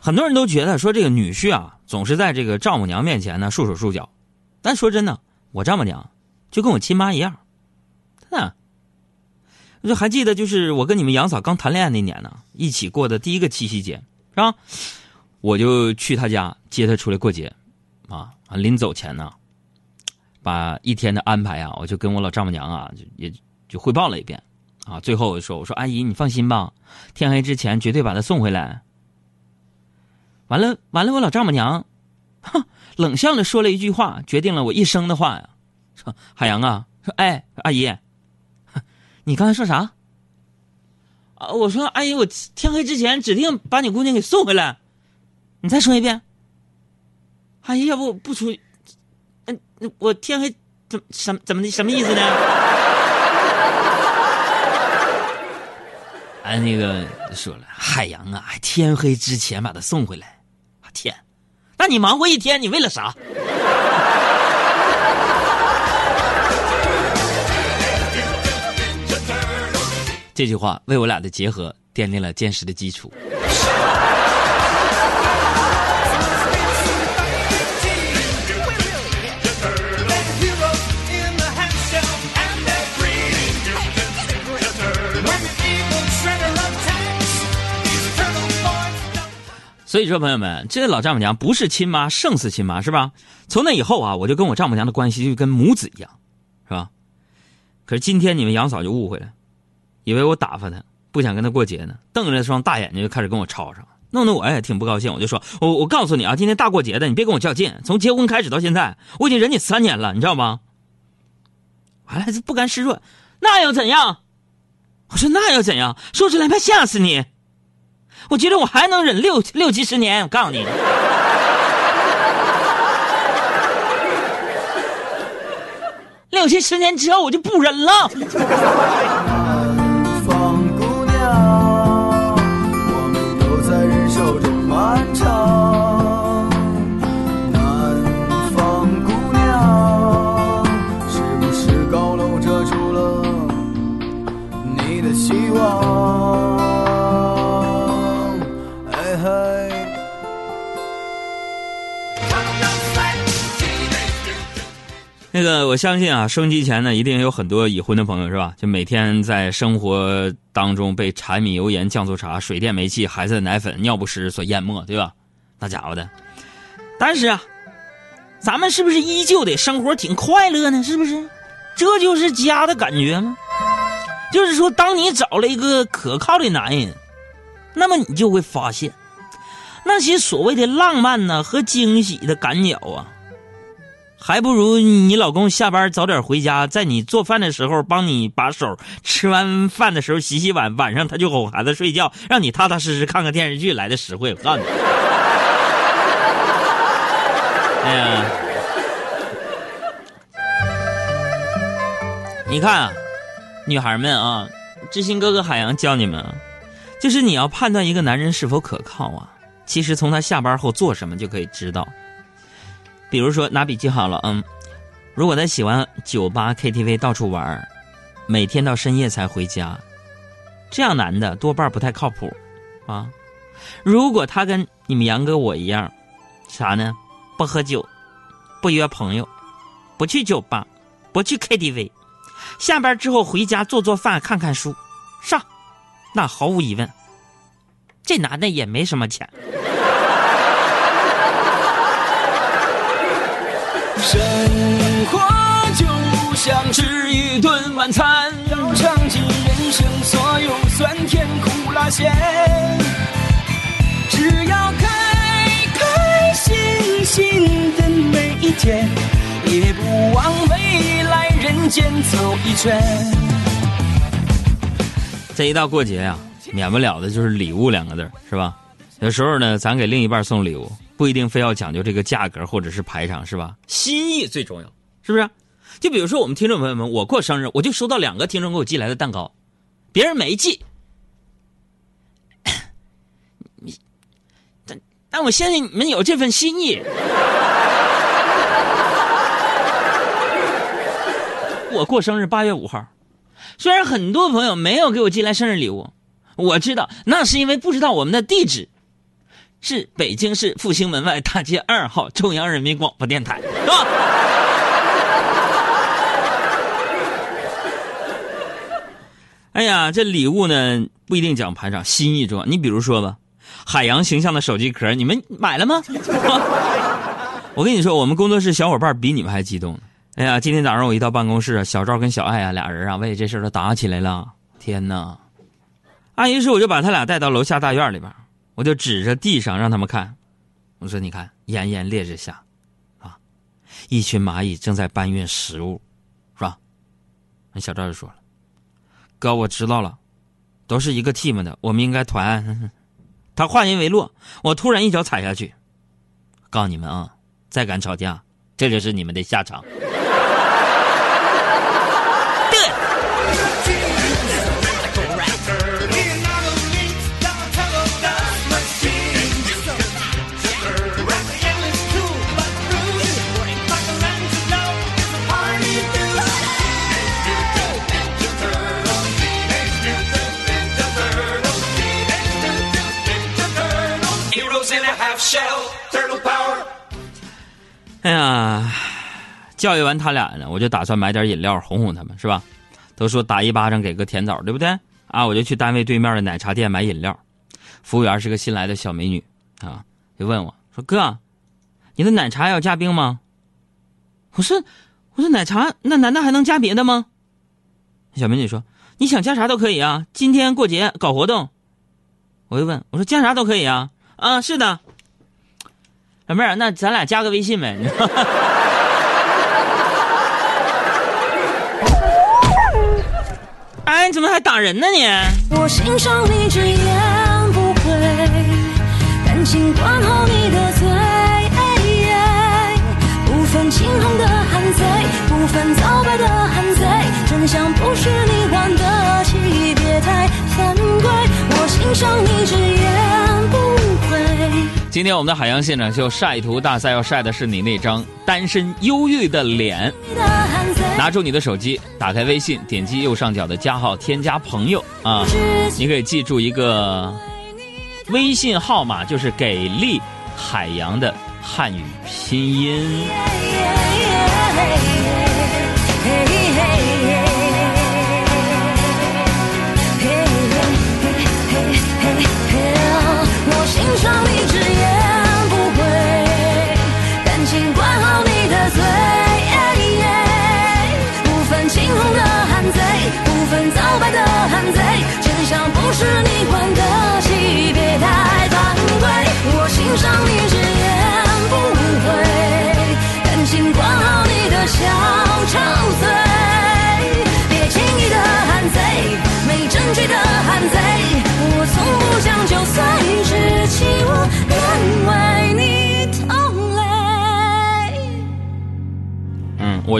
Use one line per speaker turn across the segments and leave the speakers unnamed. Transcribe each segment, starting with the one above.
很多人都觉得说这个女婿啊，总是在这个丈母娘面前呢束手束脚。但说真的，我丈母娘就跟我亲妈一样，真的。我就还记得，就是我跟你们杨嫂刚谈恋爱那年呢，一起过的第一个七夕节，是吧？我就去她家接她出来过节，啊，临走前呢，把一天的安排啊，我就跟我老丈母娘啊，就也就汇报了一遍，啊，最后我说，我说阿姨你放心吧，天黑之前绝对把她送回来。完了，完了，我老丈母娘，哼，冷笑的说了一句话，决定了我一生的话呀。说海洋啊，说哎，阿姨，你刚才说啥？啊，我说阿姨，我天黑之前指定把你姑娘给送回来。你再说一遍。阿姨，要不不出？嗯，我天黑怎什怎么的什么意思呢？哎，那个说了，海洋啊，天黑之前把他送回来。天，那你忙活一天，你为了啥？这句话为我俩的结合奠定了坚实的基础。所以说，朋友们，这老丈母娘不是亲妈胜似亲妈，是吧？从那以后啊，我就跟我丈母娘的关系就跟母子一样，是吧？可是今天你们杨嫂就误会了，以为我打发她，不想跟她过节呢，瞪着那双大眼睛就开始跟我吵吵，弄得我也挺不高兴。我就说，我我告诉你啊，今天大过节的，你别跟我较劲。从结婚开始到现在，我已经忍你三年了，你知道吗？完了，不甘示弱，那又怎样？我说那又怎样？说出来怕吓死你。我觉得我还能忍六六七十年，我告诉你，六七十年之后我就不忍了。那个我相信啊，收音机前呢一定有很多已婚的朋友是吧？就每天在生活当中被柴米油盐酱醋茶、水电煤气、孩子的奶粉、尿不湿所淹没，对吧？那家伙的，但是啊，咱们是不是依旧得生活挺快乐呢？是不是？这就是家的感觉吗？就是说，当你找了一个可靠的男人，那么你就会发现，那些所谓的浪漫呢和惊喜的赶脚啊。还不如你老公下班早点回家，在你做饭的时候帮你把手，吃完饭的时候洗洗碗，晚上他就哄孩子睡觉，让你踏踏实实看个电视剧来的实惠。我告诉你，哎呀，你看啊，女孩们啊，知心哥哥海洋教你们，就是你要判断一个男人是否可靠啊，其实从他下班后做什么就可以知道。比如说拿笔记好了，嗯，如果他喜欢酒吧、KTV 到处玩每天到深夜才回家，这样男的多半不太靠谱，啊。如果他跟你们杨哥我一样，啥呢？不喝酒，不约朋友，不去酒吧，不去 KTV，下班之后回家做做饭、看看书，上，那毫无疑问，这男的也没什么钱。
生活就像吃一顿晚餐，要尝尽人生所有酸甜苦辣咸。只要开开心心的每一天，也不枉未来人间走一圈。
这一到过节呀，免不了的就是礼物两个字，是吧？有时候呢，咱给另一半送礼物。不一定非要讲究这个价格或者是排场，是吧？心意最重要，是不是？就比如说我们听众朋友们，我过生日，我就收到两个听众给我寄来的蛋糕，别人没寄。你，但但我相信你们有这份心意。我过生日八月五号，虽然很多朋友没有给我寄来生日礼物，我知道那是因为不知道我们的地址。是北京市复兴门外大街二号中央人民广播电台，是吧？哎呀，这礼物呢不一定讲排场，心意重要。你比如说吧，海洋形象的手机壳，你们买了吗？我跟你说，我们工作室小伙伴比你们还激动。哎呀，今天早上我一到办公室，小赵跟小爱啊俩人啊为这事都打起来了。天哪！啊，于是我就把他俩带到楼下大院里边，我就指着地上让他们看，我说：“你看，炎炎烈日下，啊，一群蚂蚁正在搬运食物，是吧？”那小赵就说了。哥，我知道了，都是一个 team 的，我们应该团。他话音未落，我突然一脚踩下去，告诉你们啊，再敢吵架，这就是你们的下场。哎呀，教育完他俩呢，我就打算买点饮料哄哄他们，是吧？都说打一巴掌给个甜枣，对不对？啊，我就去单位对面的奶茶店买饮料。服务员是个新来的小美女，啊，就问我说：“哥，你的奶茶要加冰吗？”我说：“我说奶茶那难道还能加别的吗？”小美女说：“你想加啥都可以啊，今天过节搞活动。”我就问我说：“加啥都可以啊？”啊，是的。小妹儿，那咱俩加个微信呗。哎，你怎么还打人呢你？我欣赏你直言今天我们的海洋现场秀晒图大赛要晒的是你那张单身忧郁的脸。拿出你的手机，打开微信，点击右上角的加号，添加朋友啊。你可以记住一个微信号码，就是“给力海洋”的汉语拼音。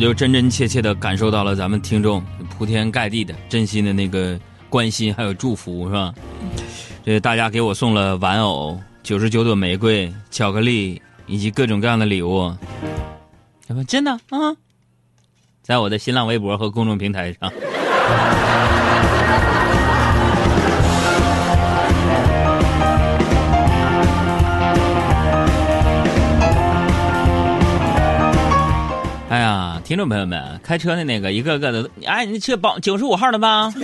就真真切切的感受到了咱们听众铺天盖地的真心的那个关心还有祝福，是吧？这大家给我送了玩偶、九十九朵玫瑰、巧克力以及各种各样的礼物，真的啊？在我的新浪微博和公众平台上。听众朋友们，开车的那个一个个的，哎，你这包九十五号的吧？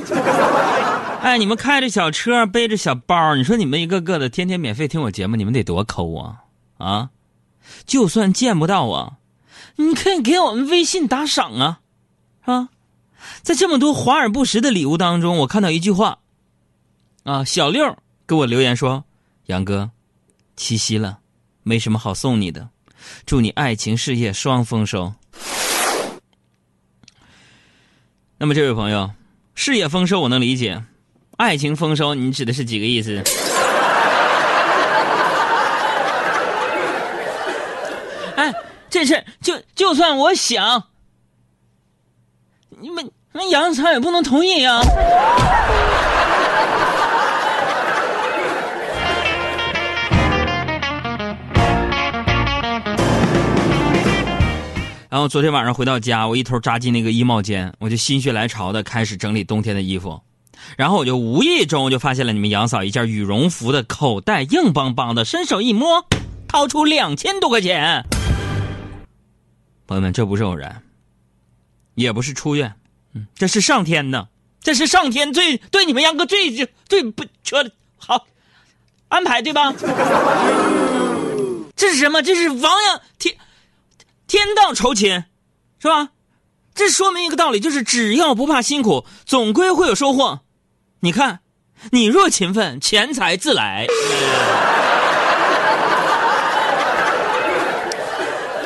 哎，你们开着小车，背着小包，你说你们一个个的天天免费听我节目，你们得多抠啊啊！就算见不到我，你可以给我们微信打赏啊，啊？在这么多华而不实的礼物当中，我看到一句话，啊，小六给我留言说：“杨哥，七夕了，没什么好送你的，祝你爱情事业双丰收。”那么，这位朋友，事业丰收我能理解，爱情丰收你指的是几个意思？哎，这事就就算我想，你们那杨超也不能同意呀。然后昨天晚上回到家，我一头扎进那个衣帽间，我就心血来潮的开始整理冬天的衣服。然后我就无意中就发现了你们杨嫂一件羽绒服的口袋硬邦邦的，伸手一摸，掏出两千多块钱。朋友们，这不是偶然，也不是出院，嗯，这是上天呢，这是上天最对你们杨哥最最不缺好安排，对吧？这是什么？这是亡羊天天道酬勤，是吧？这说明一个道理，就是只要不怕辛苦，总归会有收获。你看，你若勤奋，钱财自来。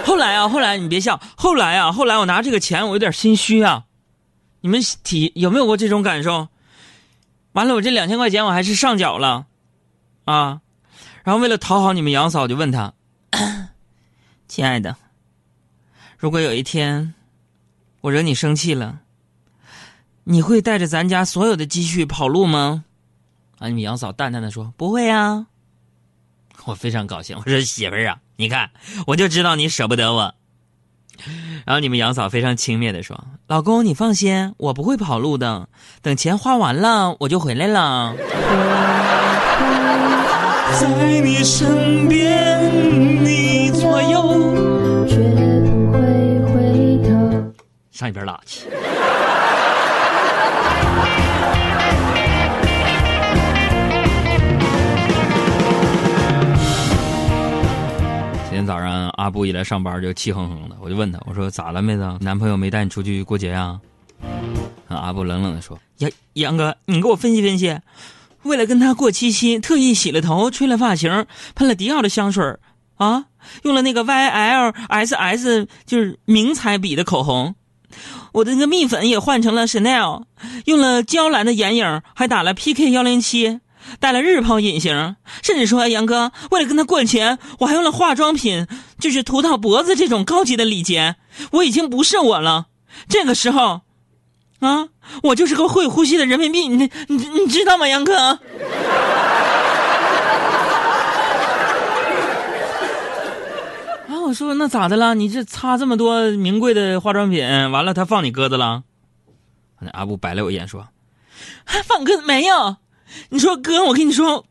后来啊，后来你别笑，后来啊，后来我拿这个钱，我有点心虚啊。你们体有没有过这种感受？完了，我这两千块钱我还是上缴了，啊，然后为了讨好你们杨嫂，就问他：“ 亲爱的，如果有一天我惹你生气了，你会带着咱家所有的积蓄跑路吗？”啊，你们杨嫂淡淡的说：“不会啊。”我非常高兴，我说媳妇儿啊，你看，我就知道你舍不得我。然后你们杨嫂非常轻蔑的说：“老公，你放心，我不会跑路的，等钱花完了，我就回来了。”在你身边，你上一边拉去。今天早上阿布一来上班就气哼哼的，我就问他，我说咋了妹子？男朋友没带你出去过节呀？阿布冷冷的说：杨杨哥，你给我分析分析，为了跟他过七夕，特意洗了头，吹了发型，喷了迪奥的香水啊，用了那个 Y L S S 就是名彩笔的口红，我的那个蜜粉也换成了 Chanel，用了娇兰的眼影，还打了 P K 幺零七。戴了日抛隐形，甚至说杨哥为了跟他过节，我还用了化妆品，就是涂到脖子这种高级的礼节。我已经不是我了，这个时候，啊，我就是个会呼吸的人民币，你你你知道吗，杨哥？我说那咋的了？你这擦这么多名贵的化妆品，完了他放你鸽子了？那阿布白了我一眼说：“放鸽子没有。”你说哥，我跟你说，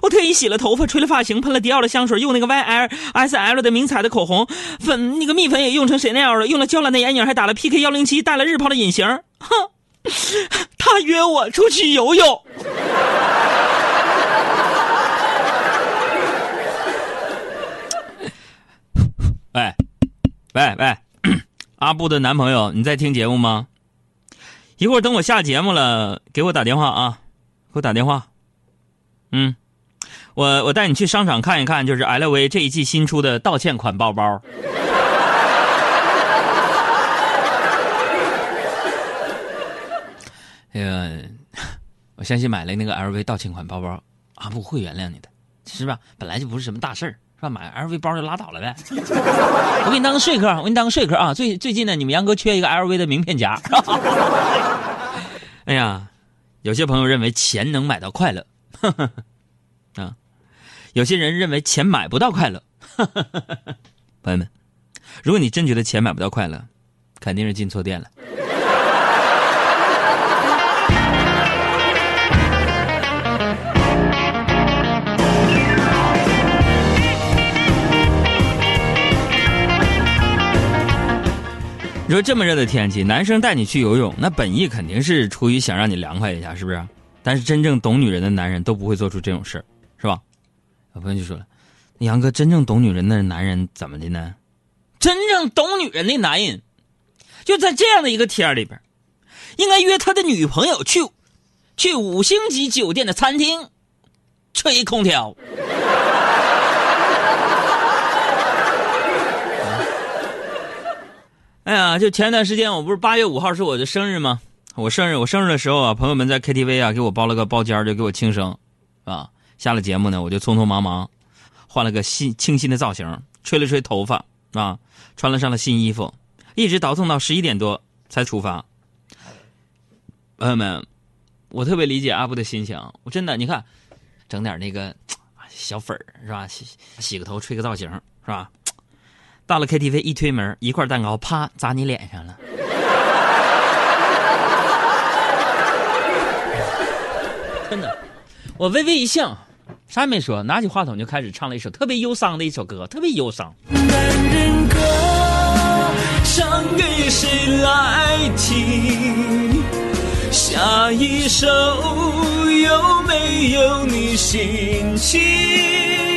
我特意洗了头发，吹了发型，喷了迪奥的香水，用那个 Y L S L 的名彩的口红，粉那个蜜粉也用成 Chanel 的，用了娇兰的眼影，还打了 P K 幺零七，戴了日抛的隐形。哼，他约我出去游泳。喂，喂喂，阿布的男朋友，你在听节目吗？一会儿等我下节目了，给我打电话啊！给我打电话。嗯，我我带你去商场看一看，就是 LV 这一季新出的道歉款包包。哎呀，我相信买了那个 LV 道歉款包包，阿布会原谅你的，是吧？本来就不是什么大事儿，是吧？买 LV 包就拉倒了呗。我给你当个说客，我给你当个说客啊！最最近呢，你们杨哥缺一个 LV 的名片夹。哎呀，有些朋友认为钱能买到快乐，啊，有些人认为钱买不到快乐。朋友们，如果你真觉得钱买不到快乐，肯定是进错店了。你说这么热的天气，男生带你去游泳，那本意肯定是出于想让你凉快一下，是不是？但是真正懂女人的男人都不会做出这种事儿是吧？有朋友就说了：“杨哥，真正懂女人的男人怎么的呢？真正懂女人的男人，就在这样的一个天儿里边，应该约他的女朋友去，去五星级酒店的餐厅，吹空调。”哎呀，就前段时间，我不是八月五号是我的生日吗？我生日，我生日的时候啊，朋友们在 KTV 啊给我包了个包间就给我庆生，啊，下了节目呢，我就匆匆忙忙换了个新清新的造型，吹了吹头发啊，穿了上了新衣服，一直倒腾到十一点多才出发。朋友们，我特别理解阿布的心情，我真的，你看，整点那个小粉儿是吧？洗洗个头，吹个造型是吧？到了 KTV，一推门，一块蛋糕啪砸你脸上了。
真的，我微微一笑，啥也没说，拿起话筒就开始唱了一首特别忧伤的一首歌，特别忧伤。
男人歌唱给谁来听？下一首有没有你心情？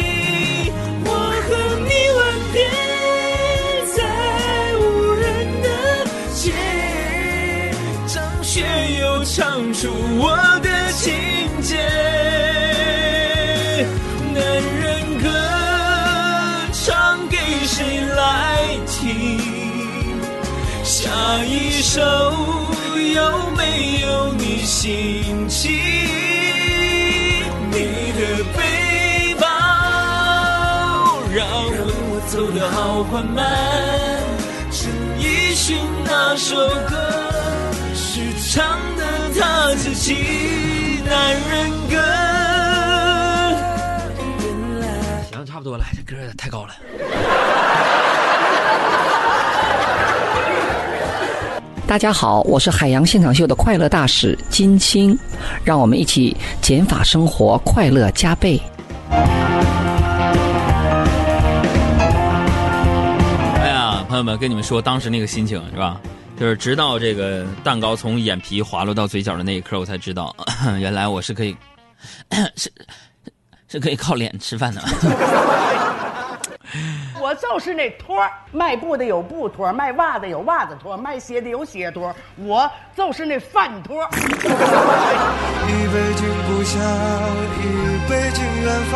唱出我的情节。男人歌唱给谁来听？下一首有没有你心情？你的背包让我走得好缓慢，陈奕迅那首歌唱的他自己。男人歌，原来。
行，差不多了，这歌有点太高了。
大家好，我是海洋现场秀的快乐大使金青，让我们一起减法生活，快乐加倍。
哎呀，朋友们，跟你们说当时那个心情是吧？就是直到这个蛋糕从眼皮滑落到嘴角的那一刻，我才知道，原来我是可以 是是可以靠脸吃饭的。
我就是那托儿卖布的有布托儿卖袜子有袜子托儿卖鞋的有鞋托儿我就是那饭托儿
一杯敬故乡，一杯敬远方，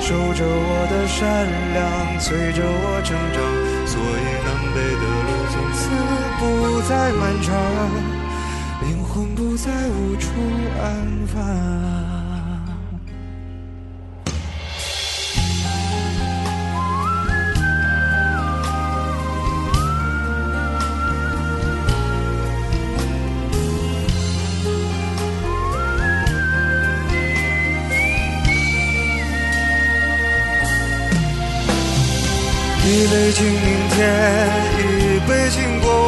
守着我的善良，催着我成长，所以南北的再漫长，灵魂不再无处安放。一杯敬明天，一杯敬过往，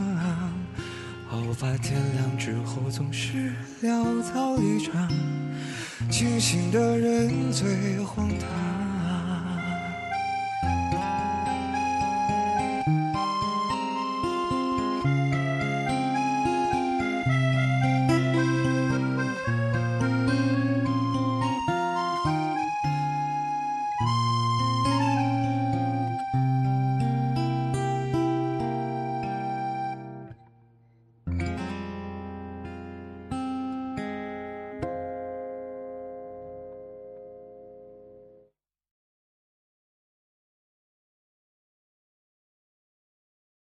怕，天亮之后总是潦草离场。清醒的人最荒唐。